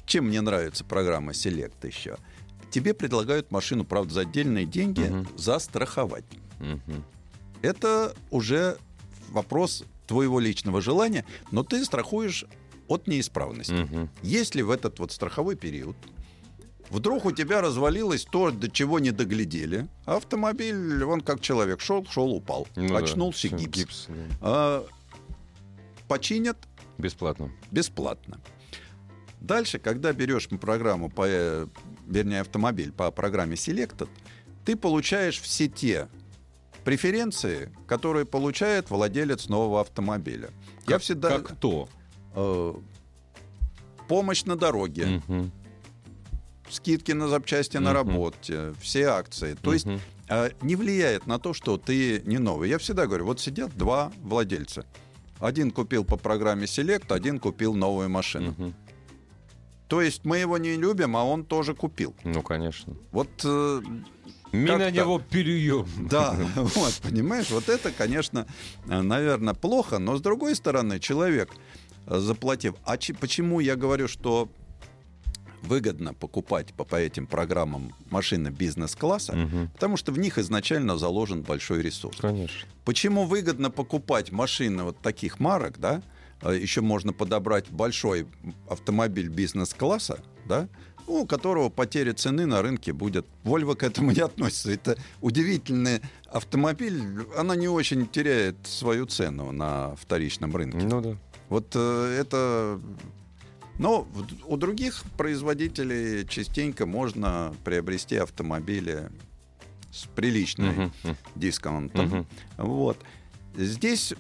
Speaker 3: чем мне нравится программа Select еще? Тебе предлагают машину, правда, за отдельные деньги
Speaker 2: Мгм.
Speaker 3: застраховать.
Speaker 2: Мгм.
Speaker 3: Это уже вопрос твоего личного желания, но ты страхуешь от неисправности.
Speaker 2: Мгм.
Speaker 3: Если в этот вот страховой период вдруг у тебя развалилось то, до чего не доглядели, автомобиль, он как человек, шел, шел, упал,
Speaker 2: Ну да,
Speaker 3: очнулся
Speaker 2: всё,
Speaker 3: гипс.
Speaker 2: да.
Speaker 3: А, починят
Speaker 2: Бесплатно.
Speaker 3: бесплатно. Дальше, когда берешь программу, по, э, вернее, автомобиль по программе Selected, ты получаешь все те преференции, которые получает владелец нового автомобиля. Я
Speaker 2: Как-
Speaker 3: всегда...
Speaker 2: Как кто?
Speaker 3: э, помощь на дороге,
Speaker 2: Мгм.
Speaker 3: скидки на запчасти на
Speaker 2: Мгм.
Speaker 3: работе, все акции. То есть
Speaker 2: Мгм.
Speaker 3: э, не влияет на то, что ты не новый. Я всегда говорю, вот сидят два владельца. Один купил по программе Select, один купил новую машину.
Speaker 2: Мгм.
Speaker 3: То есть мы его не любим, а он тоже купил.
Speaker 2: Ну, конечно.
Speaker 3: Вот э, Как-то.
Speaker 2: него переем.
Speaker 3: да, вот, понимаешь, вот это, конечно, наверное, плохо, но с другой стороны, человек, э, заплатив... А чи- почему я говорю, что выгодно покупать по, по этим программам машины бизнес-класса?
Speaker 2: Мгм.
Speaker 3: Потому что в них изначально заложен большой ресурс.
Speaker 2: Конечно.
Speaker 3: Почему выгодно покупать машины вот таких марок, да? Еще можно подобрать большой автомобиль бизнес-класса, да? у которого потеря цены на рынке будет. Volvo к этому не относится. Это удивительный автомобиль. Она не очень теряет свою цену на вторичном рынке.
Speaker 2: Ну да.
Speaker 3: Вот э, это... Но у других производителей частенько можно приобрести автомобили с приличной
Speaker 2: Мгм. Мгм.
Speaker 3: дисконтом.
Speaker 2: Мгм.
Speaker 3: Вот. Здесь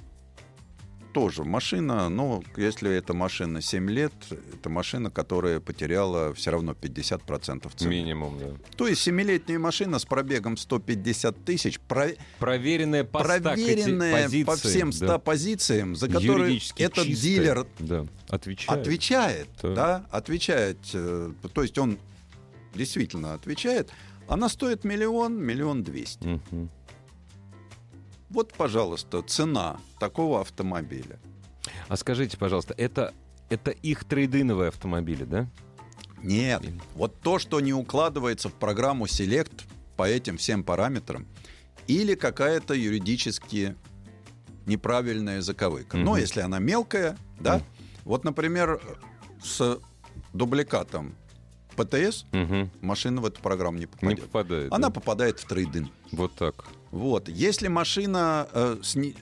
Speaker 3: тоже машина, ну, если это машина 7 лет, это машина, которая потеряла все равно 50% цены.
Speaker 2: Минимум, да.
Speaker 3: То есть семилетняя машина с пробегом 150 тысяч, про-
Speaker 2: Проверенная по
Speaker 3: проверенная
Speaker 2: коти-
Speaker 3: по всем 100
Speaker 2: да.
Speaker 3: позициям, за которые этот
Speaker 2: чистая.
Speaker 3: дилер
Speaker 2: Да. Отвечает.
Speaker 3: отвечает,
Speaker 2: Да.
Speaker 3: да, отвечает, э, то есть он действительно отвечает, она стоит миллион, миллион двести.
Speaker 2: Мгм.
Speaker 3: Вот, пожалуйста, цена такого автомобиля.
Speaker 2: А скажите, пожалуйста, это, это их трейдиновые автомобили, да?
Speaker 3: Нет,
Speaker 2: Или-
Speaker 3: вот то, что не укладывается в программу Select по этим всем параметрам, или какая-то юридически неправильная заковыка. Но
Speaker 2: Мгм.
Speaker 3: если она мелкая, да,
Speaker 2: Мгм.
Speaker 3: вот, например, с дубликатом ПТС
Speaker 2: Мгм.
Speaker 3: машина в эту программу не
Speaker 2: Не
Speaker 3: попадет.
Speaker 2: попадает.
Speaker 3: Она
Speaker 2: да?
Speaker 3: попадает в трейдин.
Speaker 2: Вот так.
Speaker 3: Вот. Если машина э, с, не-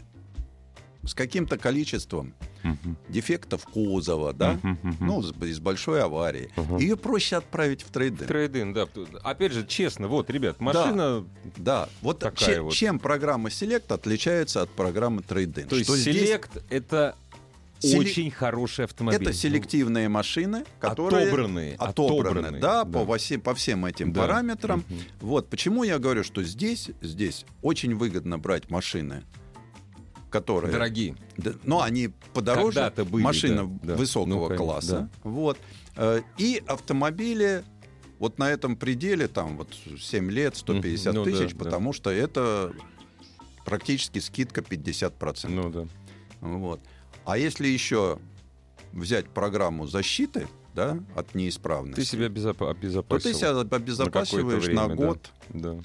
Speaker 3: с каким-то количеством
Speaker 2: Мгм.
Speaker 3: дефектов кузова, да,
Speaker 2: Мгм, мгм.
Speaker 3: ну, с, из большой аварии,
Speaker 2: Мгм.
Speaker 3: ее проще отправить в трейдинг.
Speaker 2: Трейдин, да. Опять же, честно, вот, ребят, машина...
Speaker 3: Да, вот
Speaker 2: Такая
Speaker 3: че-
Speaker 2: вот.
Speaker 3: чем программа Select отличается от программы Trade-in?
Speaker 2: То есть
Speaker 3: Что здесь
Speaker 2: Select это
Speaker 3: Селе-
Speaker 2: очень хороший автомобиль.
Speaker 3: это селективные машины, которые
Speaker 2: Отобранные.
Speaker 3: отобраны, да, По, восе- по всем этим
Speaker 2: Да.
Speaker 3: параметрам.
Speaker 2: Мгм.
Speaker 3: Вот почему я говорю, что здесь, здесь очень выгодно брать машины, которые
Speaker 2: Дорогие.
Speaker 3: Да, но они подороже,
Speaker 2: Когда-то были,
Speaker 3: машина
Speaker 2: да, да.
Speaker 3: высокого
Speaker 2: Ну, конечно,
Speaker 3: класса. Вот. Э, И автомобили вот на этом пределе, там вот 7 лет, 150
Speaker 2: Мгм. Ну да,
Speaker 3: тысяч,
Speaker 2: да.
Speaker 3: потому что это практически скидка 50%.
Speaker 2: Ну да.
Speaker 3: Вот. А если еще взять программу защиты да, от неисправности,
Speaker 2: Ты себя
Speaker 3: то
Speaker 2: обезопасил.
Speaker 3: ты себя обезопасиваешь на,
Speaker 2: время, да.
Speaker 3: год
Speaker 2: Да.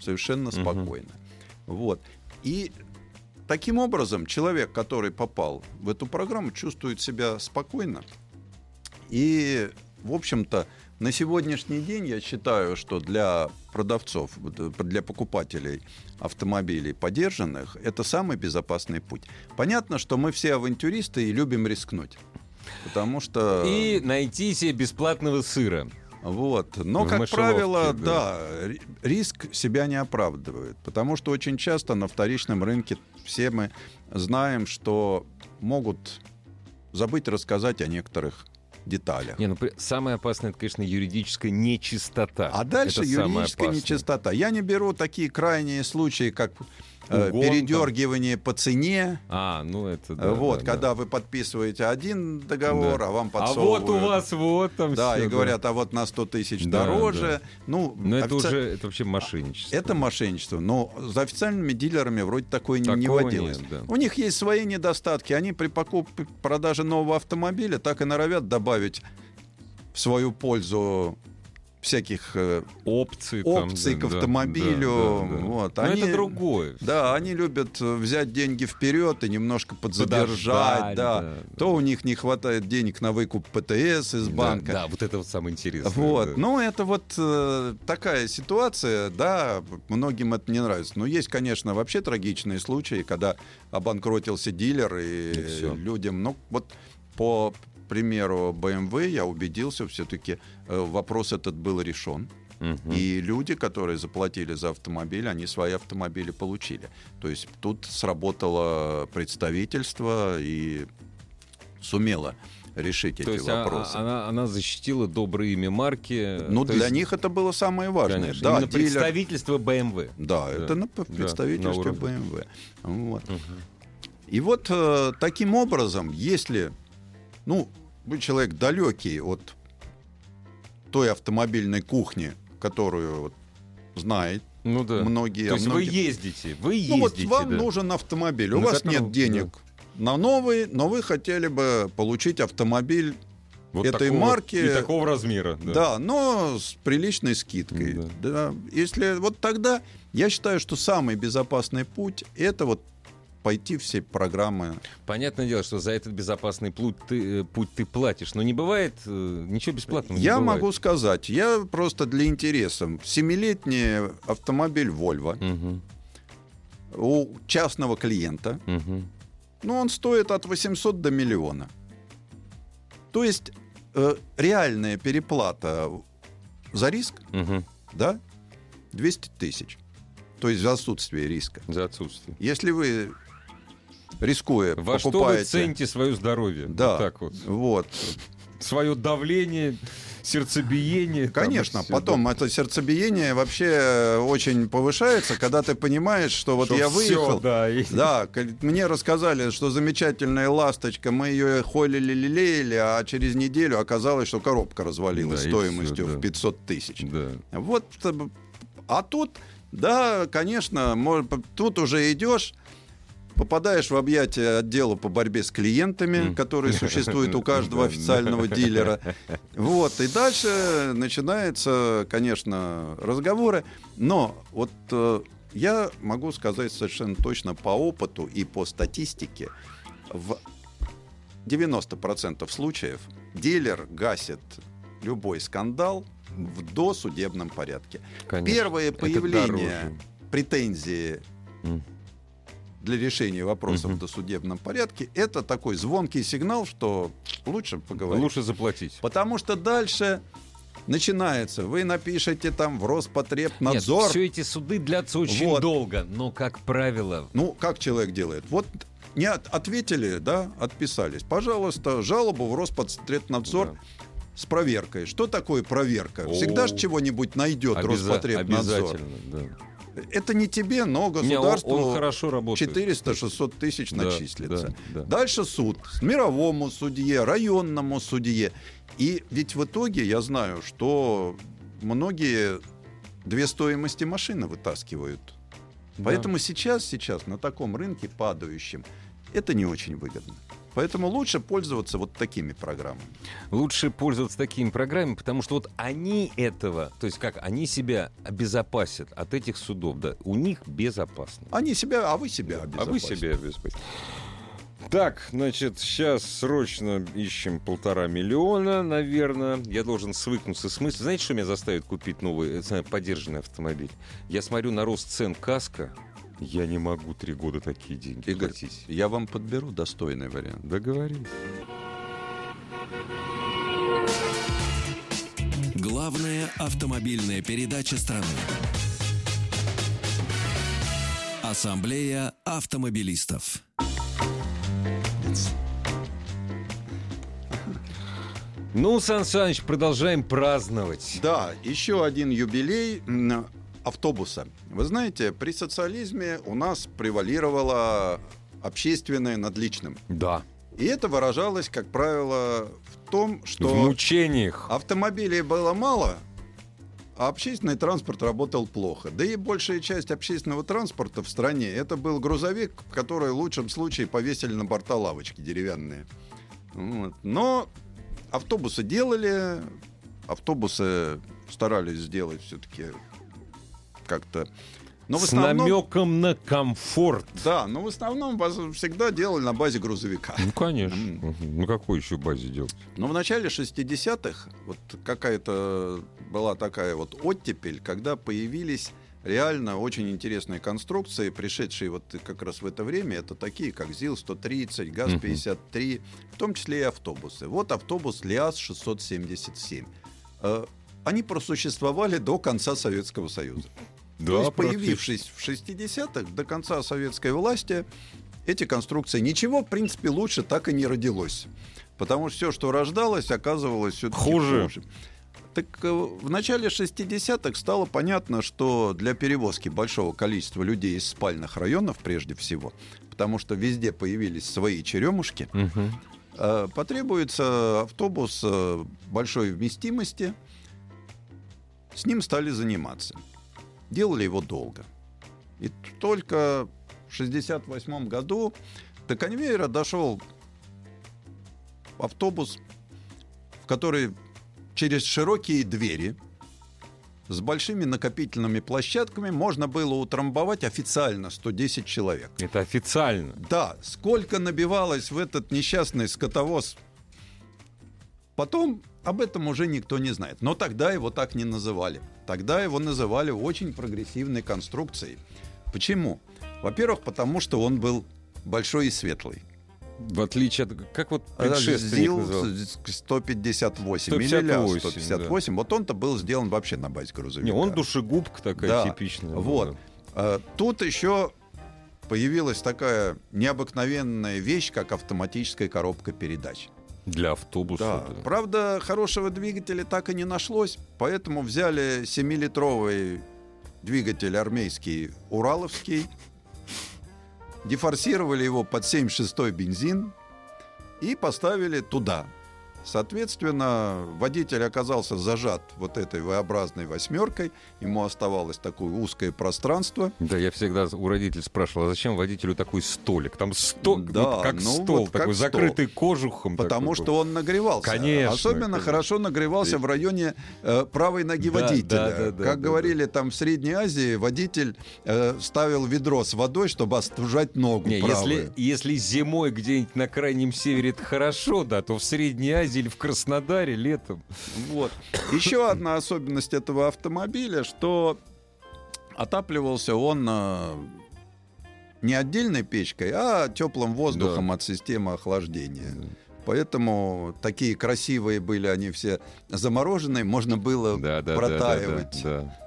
Speaker 3: совершенно
Speaker 2: Мгм.
Speaker 3: спокойно. Вот. И таким образом человек, который попал в эту программу, чувствует себя спокойно. И, в общем-то, на сегодняшний день я считаю, что для продавцов, э, для покупателей автомобилей подержанных, это самый безопасный путь. Понятно, что мы все авантюристы и любим рискнуть. Потому что...
Speaker 2: И найти себе бесплатного сыра.
Speaker 3: Вот. Но,
Speaker 2: В
Speaker 3: как правило,
Speaker 2: да.
Speaker 3: да, ри- риск себя не оправдывает. Потому что очень часто на вторичном рынке все мы знаем, что могут забыть рассказать о некоторых деталях.
Speaker 2: Не, ну самое опасное, это, конечно, юридическая нечистота.
Speaker 3: А дальше
Speaker 2: Это
Speaker 3: юридическая нечистота. Я не беру такие крайние случаи, как
Speaker 2: Угон
Speaker 3: передергивание по цене.
Speaker 2: А, ну это да.
Speaker 3: Э, вот,
Speaker 2: да,
Speaker 3: когда
Speaker 2: да.
Speaker 3: вы подписываете один договор,
Speaker 2: Да.
Speaker 3: а вам
Speaker 2: А
Speaker 3: подсовывают...
Speaker 2: вот у вас вот там
Speaker 3: Да,
Speaker 2: всё,
Speaker 3: и говорят, а вот на 100 тысяч
Speaker 2: Да,
Speaker 3: дороже. Ну,
Speaker 2: Но это
Speaker 3: офици-
Speaker 2: уже, это вообще мошенничество.
Speaker 3: Это мошенничество, но за официальными дилерами вроде такое не- не
Speaker 2: Такого
Speaker 3: водилось.
Speaker 2: нет, да.
Speaker 3: У них есть свои недостатки. Они при покупке, продаже нового автомобиля так и норовят добавить в свою пользу всяких э,
Speaker 2: опции, там,
Speaker 3: опций
Speaker 2: да,
Speaker 3: к автомобилю.
Speaker 2: да, да.
Speaker 3: Вот. Они-
Speaker 2: это другое.
Speaker 3: Да, они любят э, взять деньги вперед и немножко подзадержать. Да. То у них не хватает денег на выкуп ПТС из банка.
Speaker 2: Да, вот это вот самое интересное.
Speaker 3: Вот, ну это вот э, такая ситуация, да, многим это не нравится. Но есть, конечно, вообще трагичные случаи, когда обанкротился дилер и,
Speaker 2: И
Speaker 3: людям, ну вот по примеру BMW я убедился, все-таки вопрос этот был решен.
Speaker 2: Мгм.
Speaker 3: И люди, которые заплатили за автомобиль, они свои автомобили получили. То есть тут сработало представительство и сумело решить эти
Speaker 2: То есть а-
Speaker 3: вопросы.
Speaker 2: а- она, она защитила доброе имя марки.
Speaker 3: Ну,
Speaker 2: То
Speaker 3: для
Speaker 2: есть,
Speaker 3: них это было самое важное.
Speaker 2: Конечно,
Speaker 3: Да,
Speaker 2: именно
Speaker 3: дилер-
Speaker 2: представительство BMW.
Speaker 3: Да,
Speaker 2: Да.
Speaker 3: это на п-
Speaker 2: Да, на уровне.
Speaker 3: BMW. Вот. И вот э, таким образом, если, ну, вы человек далекий от той автомобильной кухни, которую вот знает
Speaker 2: Ну да.
Speaker 3: многие.
Speaker 2: То есть
Speaker 3: а
Speaker 2: вы
Speaker 3: многие-
Speaker 2: ездите, вы
Speaker 3: Ну вот
Speaker 2: ездите.
Speaker 3: вам
Speaker 2: да.
Speaker 3: нужен автомобиль, у
Speaker 2: На
Speaker 3: вас
Speaker 2: котором-
Speaker 3: нет денег на новый, но вы хотели бы получить автомобиль,
Speaker 2: Вот
Speaker 3: этой
Speaker 2: такого-
Speaker 3: марки-
Speaker 2: И такого размера. Да.
Speaker 3: да. но с приличной скидкой. Да. Если вот тогда я считаю, что самый безопасный путь это вот пойти все программы.
Speaker 2: Понятное дело, что за этот безопасный путь ты, э, путь ты платишь, но не бывает э, ничего бесплатного. не
Speaker 3: я
Speaker 2: бывает.
Speaker 3: могу сказать, я просто для интереса. Семилетний автомобиль Volvo
Speaker 2: Мгм,
Speaker 3: у частного клиента,
Speaker 2: мгм.
Speaker 3: ну, он стоит от 800 до миллиона. То есть э, реальная переплата за риск,
Speaker 2: Мгм.
Speaker 3: да, 200 тысяч. То есть за отсутствие риска.
Speaker 2: За отсутствие.
Speaker 3: Если вы, рискуя,
Speaker 2: Во что вы
Speaker 3: покупаете...
Speaker 2: цените свое здоровье?
Speaker 3: Да,
Speaker 2: Вот так вот.
Speaker 3: вот.
Speaker 2: Свое давление, сердцебиение. там
Speaker 3: Конечно,
Speaker 2: всё,
Speaker 3: потом
Speaker 2: да.
Speaker 3: это сердцебиение вообще очень повышается, когда ты понимаешь, что вот
Speaker 2: Что
Speaker 3: я
Speaker 2: всё,
Speaker 3: выехал,
Speaker 2: да, и-
Speaker 3: Да, мне рассказали, что замечательная ласточка, мы ее холили, лелеяли, а через неделю оказалось, что коробка развалилась
Speaker 2: Да,
Speaker 3: стоимостью
Speaker 2: всё, да.
Speaker 3: в 500 тысяч.
Speaker 2: Да.
Speaker 3: Вот, э, а тут, да, конечно, мож- тут уже идешь, попадаешь в объятия отдела по борьбе с клиентами,
Speaker 2: М.
Speaker 3: который существует у каждого официального дилера. Вот, и дальше начинаются, конечно, разговоры, но вот э, я могу сказать совершенно точно по опыту и по статистике, в 90% случаев дилер гасит любой скандал в досудебном порядке.
Speaker 2: Конечно.
Speaker 3: Первое появление претензии. Для решения вопросов
Speaker 2: Мгм.
Speaker 3: в досудебном порядке это такой звонкий сигнал, что лучше поговорить.
Speaker 2: Лучше заплатить.
Speaker 3: Потому что дальше начинается. Вы напишете там в Роспотребнадзор.
Speaker 2: Нет, все эти суды длятся очень
Speaker 3: Вот.
Speaker 2: долго, но, как правило,
Speaker 3: Ну, как человек делает? Вот не от- ответили, да, отписались. Пожалуйста, жалобу в Роспотребнадзор
Speaker 2: Да.
Speaker 3: с проверкой. Что такое проверка? Всегда же чего-нибудь найдет
Speaker 2: обяза-
Speaker 3: Роспотребнадзор.
Speaker 2: обязательно, да.
Speaker 3: Это не тебе, но
Speaker 2: Не, он-
Speaker 3: государству
Speaker 2: он хорошо работает.
Speaker 3: 400-600 тысяч
Speaker 2: Да,
Speaker 3: начислится.
Speaker 2: да, да.
Speaker 3: Дальше суд. Мировому судье, районному судье. И ведь в итоге я знаю, что многие две стоимости машины вытаскивают.
Speaker 2: Да.
Speaker 3: Поэтому сейчас, сейчас на таком рынке падающем это не очень выгодно. Поэтому лучше пользоваться вот такими программами.
Speaker 2: Лучше пользоваться такими программами, потому что вот они этого, то есть как, они себя обезопасят от этих судов, да, у них безопасно.
Speaker 3: Они себя, а вы себя
Speaker 2: А вы
Speaker 3: обезопасите.
Speaker 2: себя обезопасите. Так, значит, сейчас срочно ищем полтора миллиона, наверное. Я должен свыкнуться с мыслью. Знаете, что меня заставит купить новый, э, поддержанный автомобиль? Я смотрю на рост цен каска. Я не могу три года такие деньги
Speaker 3: Игорь,
Speaker 2: платить.
Speaker 3: я вам подберу достойный вариант.
Speaker 2: Договорились.
Speaker 1: Главная автомобильная передача страны. Ассамблея автомобилистов.
Speaker 2: Ну, Сан Саныч, продолжаем праздновать.
Speaker 3: Да, еще один юбилей. Автобуса. Вы знаете, при социализме у нас превалировало общественное над личным.
Speaker 2: Да.
Speaker 3: И это выражалось, как правило, в том, что
Speaker 2: В мучениях.
Speaker 3: автомобилей было мало, а общественный транспорт работал плохо. Да и большая часть общественного транспорта в стране это был грузовик, который в лучшем случае повесили на борта лавочки деревянные. Вот. Но автобусы делали, автобусы старались сделать все-таки как-то. Но
Speaker 2: С
Speaker 3: основном,
Speaker 2: намеком на комфорт.
Speaker 3: да, но в основном всегда делали на базе грузовика.
Speaker 2: Ну, конечно. Мгм. На какой еще базе делать?
Speaker 3: Но в начале 60-х вот какая-то была такая вот оттепель, когда появились реально очень интересные конструкции, пришедшие вот как раз в это время. Это такие, как ЗИЛ-130, ГАЗ-53, в том числе и автобусы. Вот автобус ЛиАЗ-677. Э, Они просуществовали до конца Советского Союза. То есть, появившись в 60-х, до конца советской власти, эти конструкции ничего, в принципе, лучше так и не родилось. Потому что все, что рождалось, оказывалось все-таки
Speaker 2: Хуже.
Speaker 3: хуже. Так э, в начале 60-х стало понятно, что для перевозки большого количества людей из спальных районов, прежде всего, потому что везде появились свои черемушки, э, потребуется автобус э, большой вместимости. С ним стали заниматься. Делали его долго. И только в 1968 году до конвейера дошел автобус, в который через широкие двери с большими накопительными площадками можно было утрамбовать официально 110 человек.
Speaker 2: Это официально.
Speaker 3: Да, сколько набивалось в этот несчастный скотовоз. Потом об этом уже никто не знает. Но тогда его так не называли. Тогда его называли очень прогрессивной конструкцией. Почему? Во-первых, потому что он был большой и светлый.
Speaker 2: В отличие от... Как вот предшественник
Speaker 3: ЗИЛ
Speaker 2: назывался?
Speaker 3: 158, или
Speaker 2: 158,
Speaker 3: 158. Вот он-то был сделан вообще на базе грузовика.
Speaker 2: Не, он душегубка такая
Speaker 3: Да,
Speaker 2: типичная.
Speaker 3: Вот.
Speaker 2: была.
Speaker 3: А, Тут еще появилась такая необыкновенная вещь, как автоматическая коробка передач.
Speaker 2: Для автобуса.
Speaker 3: Да.
Speaker 2: да.
Speaker 3: Правда, хорошего двигателя так и не нашлось, поэтому взяли 7-литровый двигатель армейский Ураловский, дефорсировали его под 7,6 бензин и поставили туда. Соответственно, водитель оказался зажат вот этой V-образной восьмеркой, ему оставалось такое узкое пространство.
Speaker 2: Да, я всегда у родителей спрашивал, а зачем водителю такой столик? Там стол,
Speaker 3: Да,
Speaker 2: вот как
Speaker 3: ну
Speaker 2: стол,
Speaker 3: вот как
Speaker 2: такой
Speaker 3: стол.
Speaker 2: закрытый кожухом.
Speaker 3: Потому
Speaker 2: такой.
Speaker 3: что он нагревался.
Speaker 2: Конечно,
Speaker 3: Особенно
Speaker 2: конечно.
Speaker 3: хорошо нагревался в районе э, правой ноги
Speaker 2: Да,
Speaker 3: водителя.
Speaker 2: да, да, да,
Speaker 3: как
Speaker 2: да,
Speaker 3: говорили там в Средней Азии, водитель э, ставил ведро с водой, чтобы остужать ногу
Speaker 2: Не,
Speaker 3: правую.
Speaker 2: если, если зимой где-нибудь на крайнем севере это хорошо, да, то в Средней Азии или в Краснодаре летом.
Speaker 3: Вот. Еще одна особенность этого автомобиля, что отапливался он э, не отдельной печкой, а теплым воздухом от системы охлаждения. Поэтому такие красивые были они все замороженные, можно было
Speaker 2: Да, да, да,
Speaker 3: протаивать.
Speaker 2: да, да.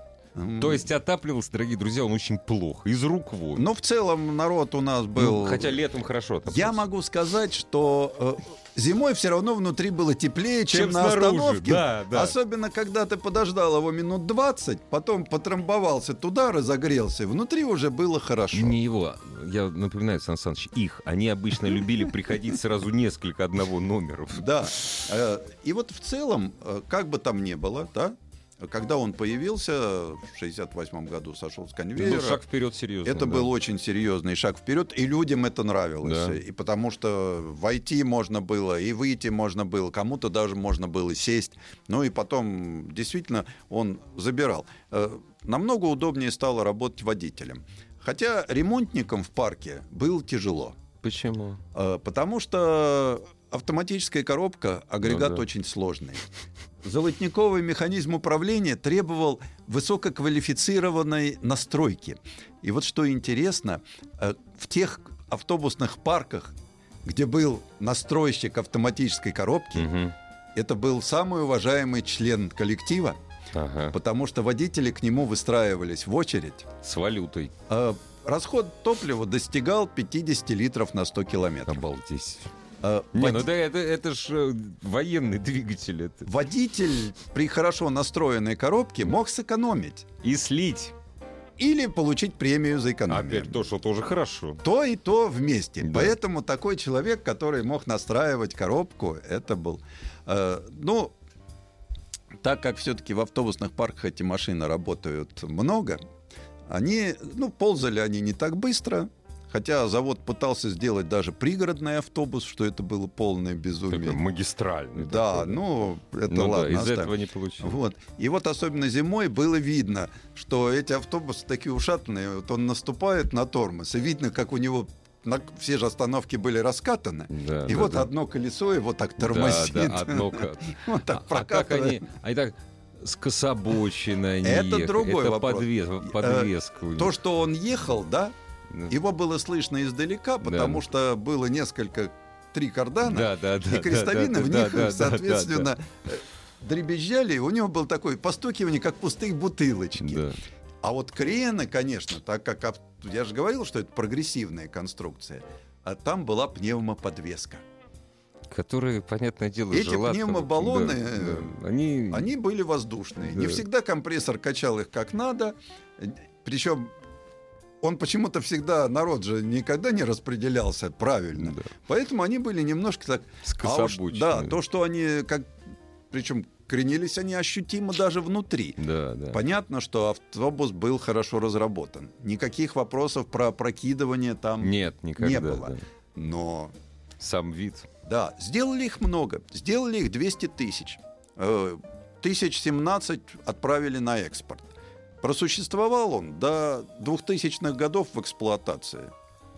Speaker 2: То есть отапливался, дорогие друзья, он очень плохо, из рук вон.
Speaker 3: Но в целом народ у нас
Speaker 2: Ну,
Speaker 3: был...
Speaker 2: хотя летом хорошо.
Speaker 3: Я могу сказать, что э, зимой все равно внутри было теплее, чем,
Speaker 2: Чем
Speaker 3: на
Speaker 2: снаружи,
Speaker 3: остановке.
Speaker 2: да, да.
Speaker 3: Особенно, когда ты подождал его минут 20, потом потрамбовался туда, разогрелся, внутри уже было хорошо.
Speaker 2: Не его. Я напоминаю, Сан Саныч, их. Они обычно любили приходить сразу несколько одного номеров.
Speaker 3: Да. Э, И вот в целом, э, как бы там ни было, да, когда он появился, в 68 году сошел с
Speaker 2: Это
Speaker 3: конвейера,
Speaker 2: был шаг вперед серьезно.
Speaker 3: Это
Speaker 2: да.
Speaker 3: был очень серьезный шаг вперед, и людям это нравилось.
Speaker 2: Да.
Speaker 3: И потому что войти можно было, и выйти можно было, кому-то даже можно было сесть. Ну и потом действительно он забирал. Э, Намного удобнее стало работать водителем. Хотя ремонтникам в парке было тяжело.
Speaker 2: Почему?
Speaker 3: Э, Потому что автоматическая коробка, агрегат
Speaker 2: Ну да.
Speaker 3: очень сложный. Золотниковый механизм управления требовал высококвалифицированной настройки. И вот что интересно, э, в тех автобусных парках, где был настройщик автоматической коробки,
Speaker 2: Мгм.
Speaker 3: это был самый уважаемый член коллектива,
Speaker 2: Ага.
Speaker 3: потому что водители к нему выстраивались в очередь.
Speaker 2: С валютой.
Speaker 3: Э, Расход топлива достигал 50 литров на 100 километров.
Speaker 2: Обалдеть.
Speaker 3: Э,
Speaker 2: Не,
Speaker 3: води-
Speaker 2: ну да, это, это ж э, военный двигатель. Это.
Speaker 3: Водитель при хорошо настроенной коробке мог сэкономить.
Speaker 2: И слить.
Speaker 3: или получить премию за экономию.
Speaker 2: Опять то, что тоже хорошо.
Speaker 3: То и то вместе.
Speaker 2: Да.
Speaker 3: Поэтому такой человек, который мог настраивать коробку, это был... э, ну, так как все-таки в автобусных парках эти машины работают много, они, ну, ползали они не так быстро, хотя завод пытался сделать даже пригородный автобус, что это было полное безумие.
Speaker 2: Такой магистральный.
Speaker 3: Да,
Speaker 2: такой,
Speaker 3: ну, это
Speaker 2: Ну да,
Speaker 3: ладно.
Speaker 2: из
Speaker 3: оставим.
Speaker 2: этого не получилось.
Speaker 3: Вот. И вот особенно зимой было видно, что эти автобусы такие ушатанные. Вот он наступает на тормоз, и видно, как у него на- все же остановки были раскатаны.
Speaker 2: Да,
Speaker 3: и
Speaker 2: да,
Speaker 3: вот
Speaker 2: да.
Speaker 3: одно колесо его так
Speaker 2: Да,
Speaker 3: тормозит.
Speaker 2: да, одно ка-
Speaker 3: Вот так
Speaker 2: А- а как они, они так скособоченно они
Speaker 3: Это
Speaker 2: ехали.
Speaker 3: другой
Speaker 2: Это
Speaker 3: вопрос.
Speaker 2: подвес- подвеска у них.
Speaker 3: То, что он ехал, да,
Speaker 2: Да.
Speaker 3: Его было слышно издалека, потому что было несколько, три кардана,
Speaker 2: Да, да, да,
Speaker 3: и крестовины
Speaker 2: да,
Speaker 3: в
Speaker 2: да,
Speaker 3: них,
Speaker 2: да, да,
Speaker 3: соответственно, э, дребезжали, у него был такой постукивание, как пустые бутылочки.
Speaker 2: Да.
Speaker 3: А вот крены, конечно, так как я же говорил, что это прогрессивная конструкция, а там была пневмоподвеска.
Speaker 2: Которые, понятное дело,
Speaker 3: Эти
Speaker 2: жила
Speaker 3: пневмобаллоны,
Speaker 2: да,
Speaker 3: э,
Speaker 2: да. Они...
Speaker 3: Они были воздушные. Не
Speaker 2: Да.
Speaker 3: всегда компрессор качал их как надо. Причем он почему-то всегда, народ же никогда не распределялся правильно.
Speaker 2: Да.
Speaker 3: Поэтому они были немножко так... А уж, да, то, что они как... Причем кренились они ощутимо даже внутри.
Speaker 2: Да, да.
Speaker 3: Понятно, что автобус был хорошо разработан. Никаких вопросов про опрокидывание там
Speaker 2: Нет, никогда.
Speaker 3: не было.
Speaker 2: да.
Speaker 3: Но,
Speaker 2: Сам вид.
Speaker 3: да, сделали их много. Сделали их 200 тысяч. Э, Тысяч 17 отправили на экспорт. Просуществовал он до 2000-х годов в эксплуатации.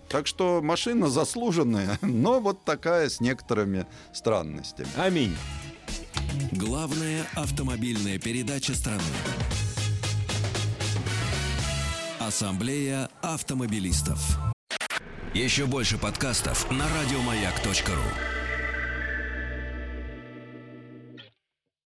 Speaker 3: Так что машина заслуженная, но вот такая с некоторыми странностями.
Speaker 2: Аминь.
Speaker 1: Главная автомобильная передача страны. Ассамблея автомобилистов. Еще больше подкастов на радиомаяк.ру.